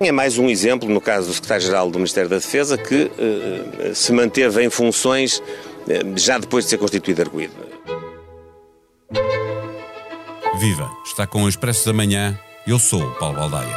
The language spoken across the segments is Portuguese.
É mais um exemplo, no caso do secretário-geral do Ministério da Defesa, que uh, se manteve em funções uh, já depois de ser constituído arguído. Viva! Está com o Expresso da Manhã. Eu sou o Paulo Baldaia.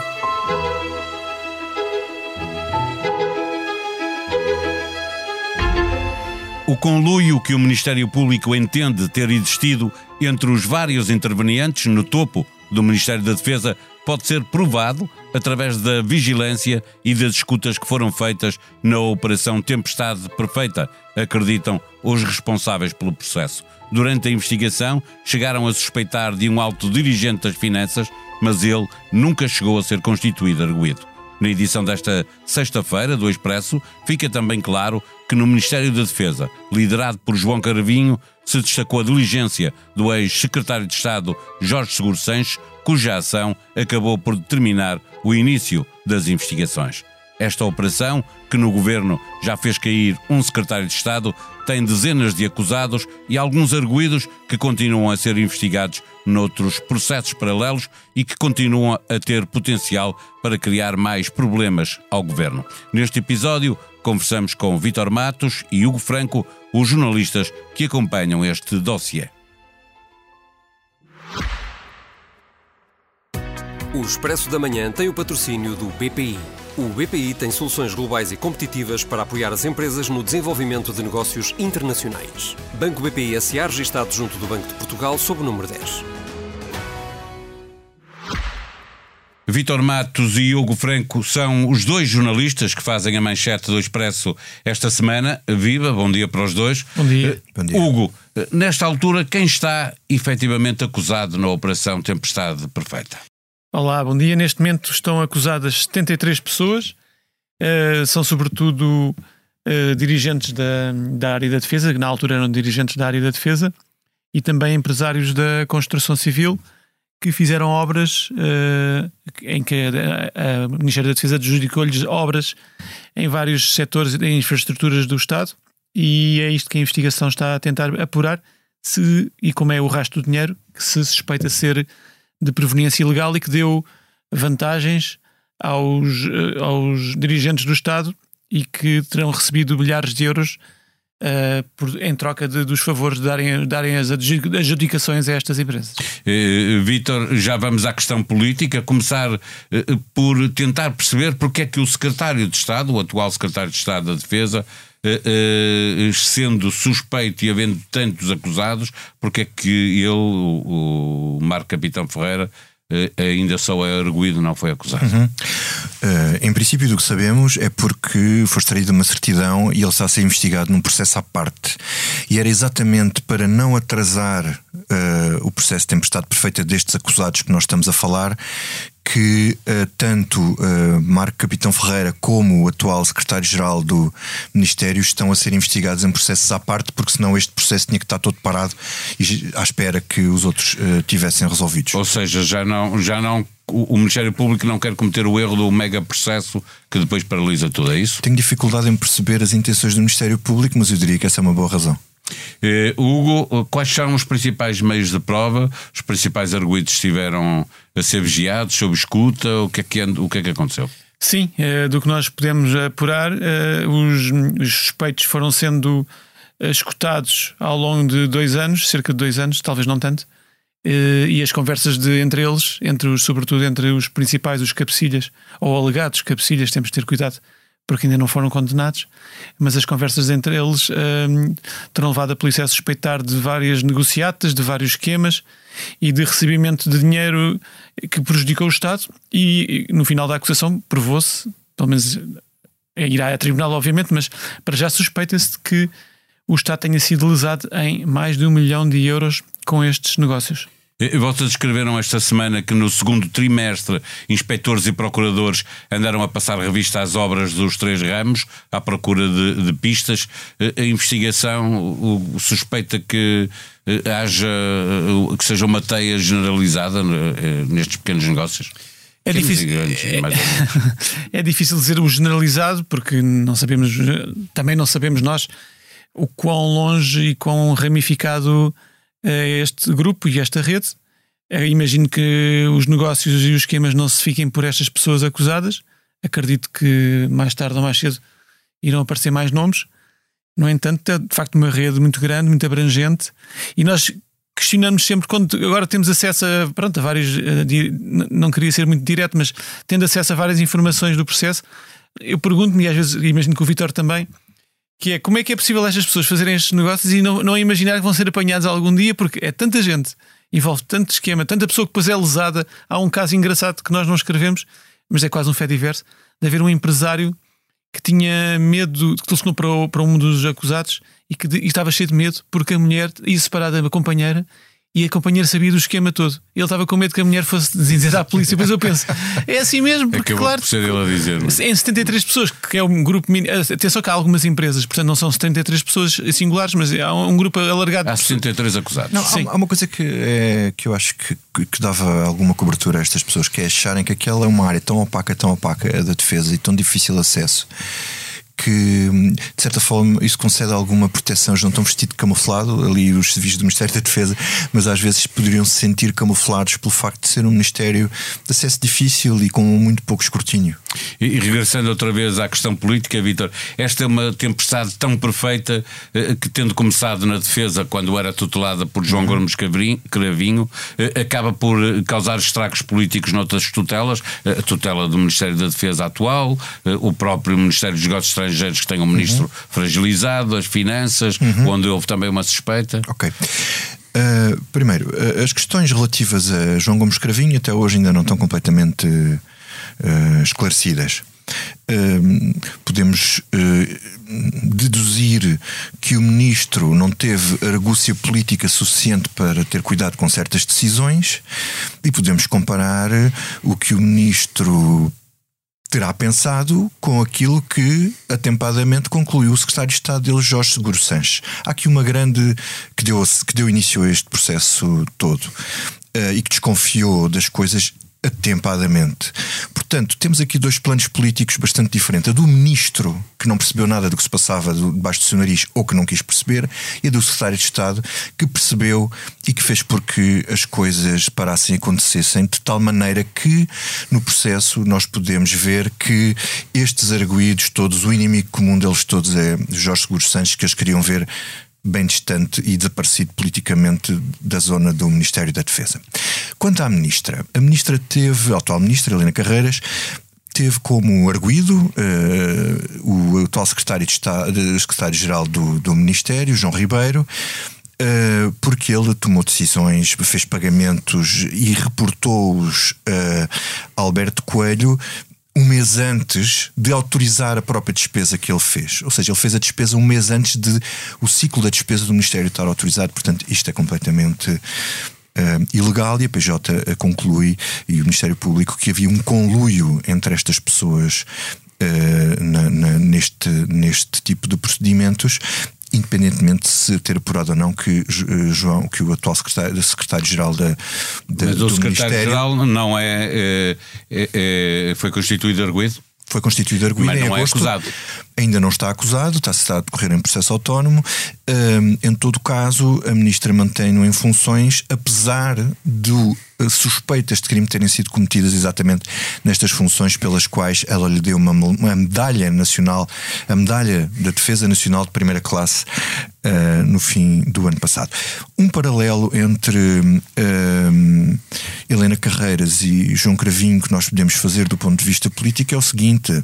O conluio que o Ministério Público entende ter existido entre os vários intervenientes no topo do Ministério da Defesa pode ser provado através da vigilância e das escutas que foram feitas na Operação Tempestade Perfeita, acreditam os responsáveis pelo processo. Durante a investigação, chegaram a suspeitar de um alto dirigente das finanças, mas ele nunca chegou a ser constituído arguído. Na edição desta sexta-feira do Expresso, fica também claro que no Ministério da Defesa, liderado por João Caravinho, se destacou a diligência do ex-secretário de Estado Jorge Seguro Sanches, cuja ação acabou por determinar o início das investigações. Esta operação, que no governo já fez cair um secretário de Estado, tem dezenas de acusados e alguns arguídos que continuam a ser investigados noutros processos paralelos e que continuam a ter potencial para criar mais problemas ao governo. Neste episódio, conversamos com Vítor Matos e Hugo Franco, os jornalistas que acompanham este dossiê. O Expresso da Manhã tem o patrocínio do BPI. O BPI tem soluções globais e competitivas para apoiar as empresas no desenvolvimento de negócios internacionais. Banco BPI SA registado junto do Banco de Portugal sob o número 10. Vítor Matos e Hugo Franco são os dois jornalistas que fazem a manchete do Expresso esta semana. Viva, bom dia para os dois. Bom dia. Uh, bom dia. Hugo, uh, nesta altura, quem está efetivamente acusado na Operação Tempestade Perfeita? Olá, bom dia. Neste momento estão acusadas 73 pessoas, uh, são sobretudo uh, dirigentes da, da área da defesa, que na altura eram dirigentes da área da defesa, e também empresários da construção civil que fizeram obras uh, em que a, a, Ministério da Defesa adjudicou-lhes obras em vários setores de infraestruturas do Estado e é isto que a investigação está a tentar apurar se, e como é o resto do dinheiro que se suspeita ser de proveniência ilegal e que deu vantagens aos, eh, aos dirigentes do Estado e que terão recebido milhares de euros uh, por, em troca de, dos favores de darem, darem as adjudicações a estas empresas. Uh, Vítor, já vamos à questão política, começar uh, por tentar perceber porque é que o secretário de Estado, o atual secretário de Estado da Defesa, sendo suspeito e havendo tantos acusados, porque é que ele, o, Marco Capitão Ferreira, uh, ainda só é arguído, não foi acusado? Uhum. em princípio, do que sabemos é porque foi extraída uma certidão e ele está a ser investigado num processo à parte. E era exatamente para não atrasar o processo de tempestade perfeita destes acusados que nós estamos a falar que uh, tanto uh, Marco Capitão Ferreira como o atual secretário-geral do Ministério estão a ser investigados em processos à parte, porque senão este processo tinha que estar todo parado e à espera que os outros uh, tivessem resolvidos. Ou seja, já não, já não o Ministério Público não quer cometer o erro do mega processo que depois paralisa tudo, é isso? Tenho dificuldade em perceber as intenções do Ministério Público, mas eu diria que essa é uma boa razão. Uh, Hugo, quais são os principais meios de prova? Os principais arguídos estiveram a ser vigiados, sob escuta? O que é que, o que, é que aconteceu? Sim, uh, do que nós podemos apurar, uh, os, os, suspeitos foram sendo escutados ao longo de dois anos, cerca de dois anos, talvez não tanto, e as conversas de, entre eles, entre os, sobretudo entre os principais, os cabecilhas, ou alegados cabecilhas, temos de ter cuidado porque ainda não foram condenados, mas as conversas entre eles um, terão levado a polícia a suspeitar de várias negociatas, de vários esquemas e de recebimento de dinheiro que prejudicou o Estado e, no final da acusação provou-se, pelo menos eh, irá a tribunal obviamente, mas para já suspeita-se que o Estado tenha sido lesado em mais de um milhão de euros com estes negócios. Vocês descreveram esta semana que no segundo trimestre inspectores e procuradores andaram a passar revista às obras dos três ramos à procura de, de pistas. A investigação suspeita que eh, haja eh, que seja uma teia generalizada eh, nestes pequenos negócios. É difícil, é, é difícil dizer o generalizado porque não sabemos, também não sabemos nós o quão longe e quão ramificado este grupo e esta rede. Imagino que os negócios e os esquemas não se fiquem por estas pessoas acusadas, acredito que mais tarde ou mais cedo irão aparecer mais nomes. No entanto, é de facto uma rede muito grande, muito abrangente, e nós questionamos sempre quando agora temos acesso a, pronto, a vários. Não queria ser muito direto, mas tendo acesso a várias informações do processo, eu pergunto-me, e às vezes imagino que o Vitor também, que é como é que é possível estas pessoas fazerem estes negócios e não, não imaginar que vão ser apanhados algum dia, porque é tanta gente, envolve tanto esquema, tanta pessoa que depois é lesada. Há um caso engraçado que nós não escrevemos, mas é quase um fé diverso, de haver um empresário que tinha medo, que telefonou para, para um dos acusados e que e estava cheio de medo porque a mulher ia separar da companheira e a companheira sabia do esquema todo. Ele estava com medo que a mulher fosse dizer à polícia. Depois eu penso, é assim mesmo, porque Acabou claro. Por ser ele a dizer. Em 73 pessoas, que é um grupo. Atenção que há algumas empresas, portanto não são 73 pessoas singulares, mas há um grupo alargado. Há 63 acusados. Não, há, há, uma coisa que, é, que eu acho que, que, dava alguma cobertura a estas pessoas, que é acharem que aquela é uma área tão opaca, tão opaca da defesa e tão difícil acesso que, de certa forma, isso concede alguma proteção. Eles não estão vestidos de camuflado, ali os serviços do Ministério da Defesa, mas às vezes poderiam se sentir camuflados pelo facto de ser um Ministério de acesso difícil e com muito pouco escrutínio. E, e regressando outra vez à questão política, Vítor, esta é uma tempestade tão perfeita eh, que, tendo começado na defesa quando era tutelada por João uhum. Gomes Cravinho, eh, acaba por eh, causar estragos políticos noutras tutelas, a tutela do Ministério da Defesa atual, o próprio Ministério dos Negócios Estrangeiros estrangeiros que tenham um ministro uhum. fragilizado, as finanças, uhum. onde houve também uma suspeita? Ok. Uh, primeiro, uh, as questões relativas a João Gomes Cravinho até hoje ainda não estão completamente uh, esclarecidas. podemos deduzir que o ministro não teve argúcia política suficiente para ter cuidado com certas decisões e podemos comparar o que o ministro terá pensado com aquilo que atempadamente concluiu o secretário de Estado dele, Jorge Seguro Sanches. Há aqui uma grande que deu, que deu início a este processo todo uh, e que desconfiou das coisas atempadamente. Portanto, temos aqui dois planos políticos bastante diferentes. A do ministro, que não percebeu nada do que se passava debaixo do seu nariz ou que não quis perceber, e a do secretário de Estado, que percebeu e que fez porque as coisas parassem acontecessem, de tal maneira que no processo nós podemos ver que estes arguídos todos, o inimigo comum deles todos é Jorge Seguros Santos, que eles queriam ver bem distante e desaparecido politicamente da zona do Ministério da Defesa. Quanto à ministra, a ministra teve, a atual ministra, Helena Carreiras, teve como arguído uh, o atual secretário de Estado, secretário-geral do, do Ministério, João Ribeiro, uh, porque ele tomou decisões, fez pagamentos e reportou-os uh, a Alberto Coelho um mês antes de autorizar a própria despesa que ele fez. Ou seja, ele fez a despesa um mês antes de o ciclo da despesa do Ministério estar autorizado. Portanto, isto é completamente Uh, ilegal e a PJ conclui e o Ministério Público que havia um conluio entre estas pessoas uh, na, na, neste, neste tipo de procedimentos independentemente de se ter apurado ou não que João, que o atual secretário, secretário-geral da, da, Mas do o secretário-geral não é, é, é, foi constituído arguído? Foi constituído arguído em não é agosto. é acusado. Ainda não está acusado, está, está a decorrer em processo autónomo. Um, em todo caso, a ministra mantém-no em funções, apesar do suspeitas de crime terem sido cometidas exatamente nestas funções pelas quais ela lhe deu uma, uma medalha nacional, a medalha da Defesa Nacional de primeira classe uh, no fim do ano passado. Um paralelo entre uh, Helena Carreiras e João Cravinho que nós podemos fazer do ponto de vista político é o seguinte: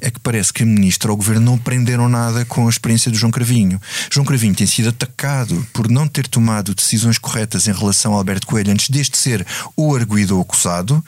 é que parece que a ministra ou o governo não aprenderam nada com a experiência do João Cravinho. João Cravinho tem sido atacado por não ter tomado decisões corretas em relação a Alberto Coelho antes deste ser o arguído ou acusado,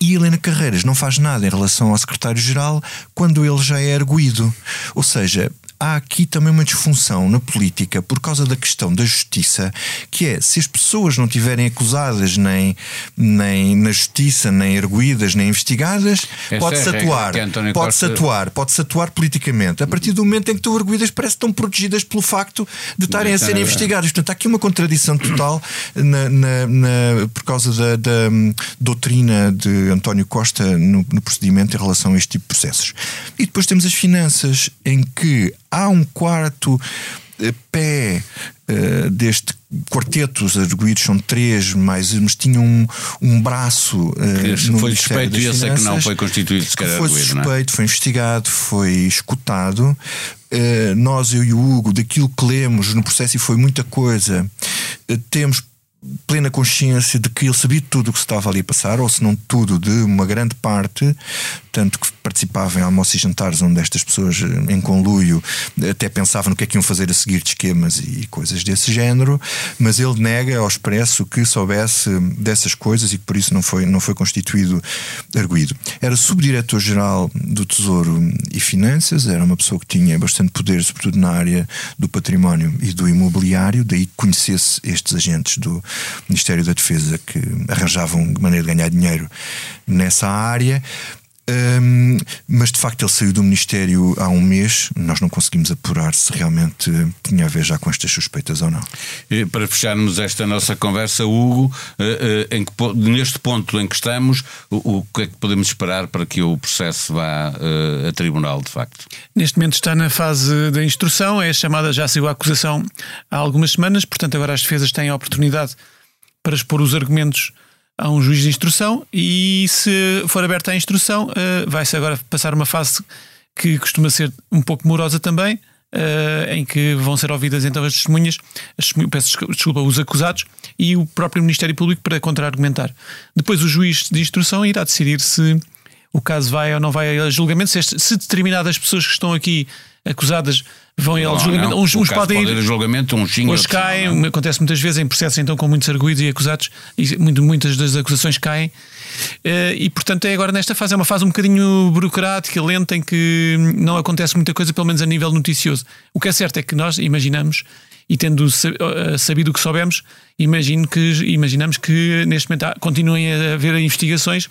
e Helena Carreiras não faz nada em relação ao secretário-geral quando ele já é arguído. Ou seja, há aqui também uma disfunção na política por causa da questão da justiça, que é se as pessoas não tiverem acusadas nem, nem na justiça, nem arguídas, nem investigadas, pode-se é atuar. Pode-se Costa... atuar, pode-se atuar politicamente. A partir do momento em que estão arguídas, parece que estão protegidas pelo facto de estarem a serem investigadas. Portanto, há aqui uma contradição total na, na, na, por causa da, da um, doutrina de António Costa no, no procedimento em relação a este tipo de processos. E depois temos as finanças, em que há um quarto pé uh, deste quarteto, os arguídos são três, mas, mas tinham um, um braço. Uh, foi suspeito e esse é que não foi constituído sequer Foi arguído, é? suspeito, é? foi investigado, foi escutado. Uh, nós, eu e o Hugo, daquilo que lemos no processo, e foi muita coisa, temos plena consciência de que ele sabia tudo o que se estava ali a passar, ou se não tudo, de uma grande parte, tanto que participava em almoços e jantares onde estas pessoas eh, em conluio até pensavam no que é que iam fazer a seguir de esquemas e coisas desse género, mas ele nega ao expresso que soubesse dessas coisas e que por isso não foi, não foi constituído arguído. Era subdiretor-geral do Tesouro e Finanças, era uma pessoa que tinha bastante poder, sobretudo na área do património e do imobiliário, daí conhecesse estes agentes do Ministério da Defesa que arranjavam maneira de ganhar dinheiro nessa área. Um, mas de facto ele saiu do Ministério há um mês. Nós não conseguimos apurar se realmente tinha a ver já com estas suspeitas ou não. E para fecharmos esta nossa conversa, Hugo, uh, uh, em que, neste ponto em que estamos, o, o, que é que podemos esperar para que o processo vá uh, a tribunal, de facto? Neste momento está na fase da instrução, é chamada, já saiu a acusação há algumas semanas, portanto agora as defesas têm a oportunidade para expor os argumentos a um juiz de instrução e se for aberta a instrução uh, vai-se agora passar uma fase que costuma ser um pouco morosa também, uh, em que vão ser ouvidas então as testemunhas, as, peço desculpa, os acusados e o próprio Ministério Público para contra-argumentar. Depois o juiz de instrução irá decidir se o caso vai ou não vai a julgamento, se, se determinadas pessoas que estão aqui acusadas vão ir ao julgamento. Não. Uns, uns podem ir. julgamento, uns sim, Hoje caem, não. acontece muitas vezes em processos então com muitos arguídos e acusados, e muitas das acusações caem. Eh, e portanto é agora nesta fase, é uma fase um bocadinho burocrática, lenta, em que não acontece muita coisa, pelo menos a nível noticioso. O que é certo é que nós imaginamos e tendo eh, sabido o que soubemos, imagino que, imaginamos que neste momento continuem a haver investigações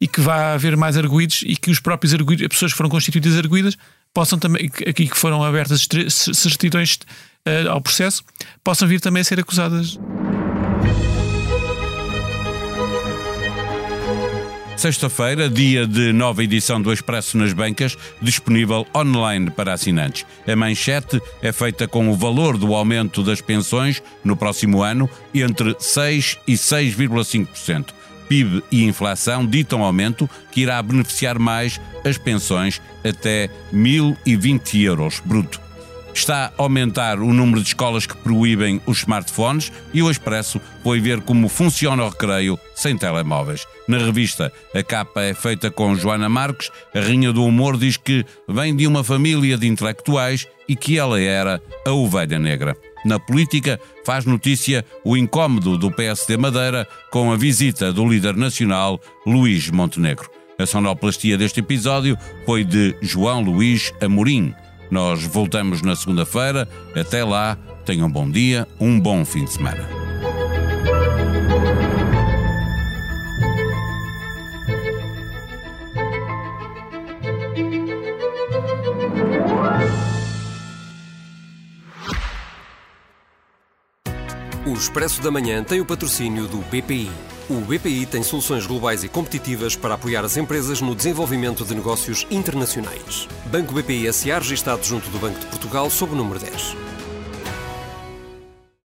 e que vá haver mais arguídos e que os próprios arguídos, as pessoas que foram constituídas arguídas, possam também, aqui que foram abertas certidões uh, ao processo, possam vir também a ser acusadas. Sexta-feira, dia de nova edição do Expresso nas Bancas, disponível online para assinantes. A manchete é feita com o valor do aumento das pensões no próximo ano entre 6% e 6,5%. PIB e inflação ditam aumento que irá beneficiar mais as pensões até 1.020 euros bruto. Está a aumentar o número de escolas que proíbem os smartphones e o Expresso foi ver como funciona o recreio sem telemóveis. Na revista, a capa é feita com Joana Marques, a rainha do humor diz que vem de uma família de intelectuais e que ela era a ovelha negra. Na política, faz notícia o incómodo do PSD Madeira com a visita do líder nacional Luís Montenegro. A sonoplastia deste episódio foi de João Luís Amorim. Nós voltamos na segunda-feira. Até lá, tenham um bom dia, um bom fim de semana. Expresso da Manhã tem o patrocínio do BPI. O BPI tem soluções globais e competitivas para apoiar as empresas no desenvolvimento de negócios internacionais. Banco BPI SA registado junto do Banco de Portugal sob o número 10.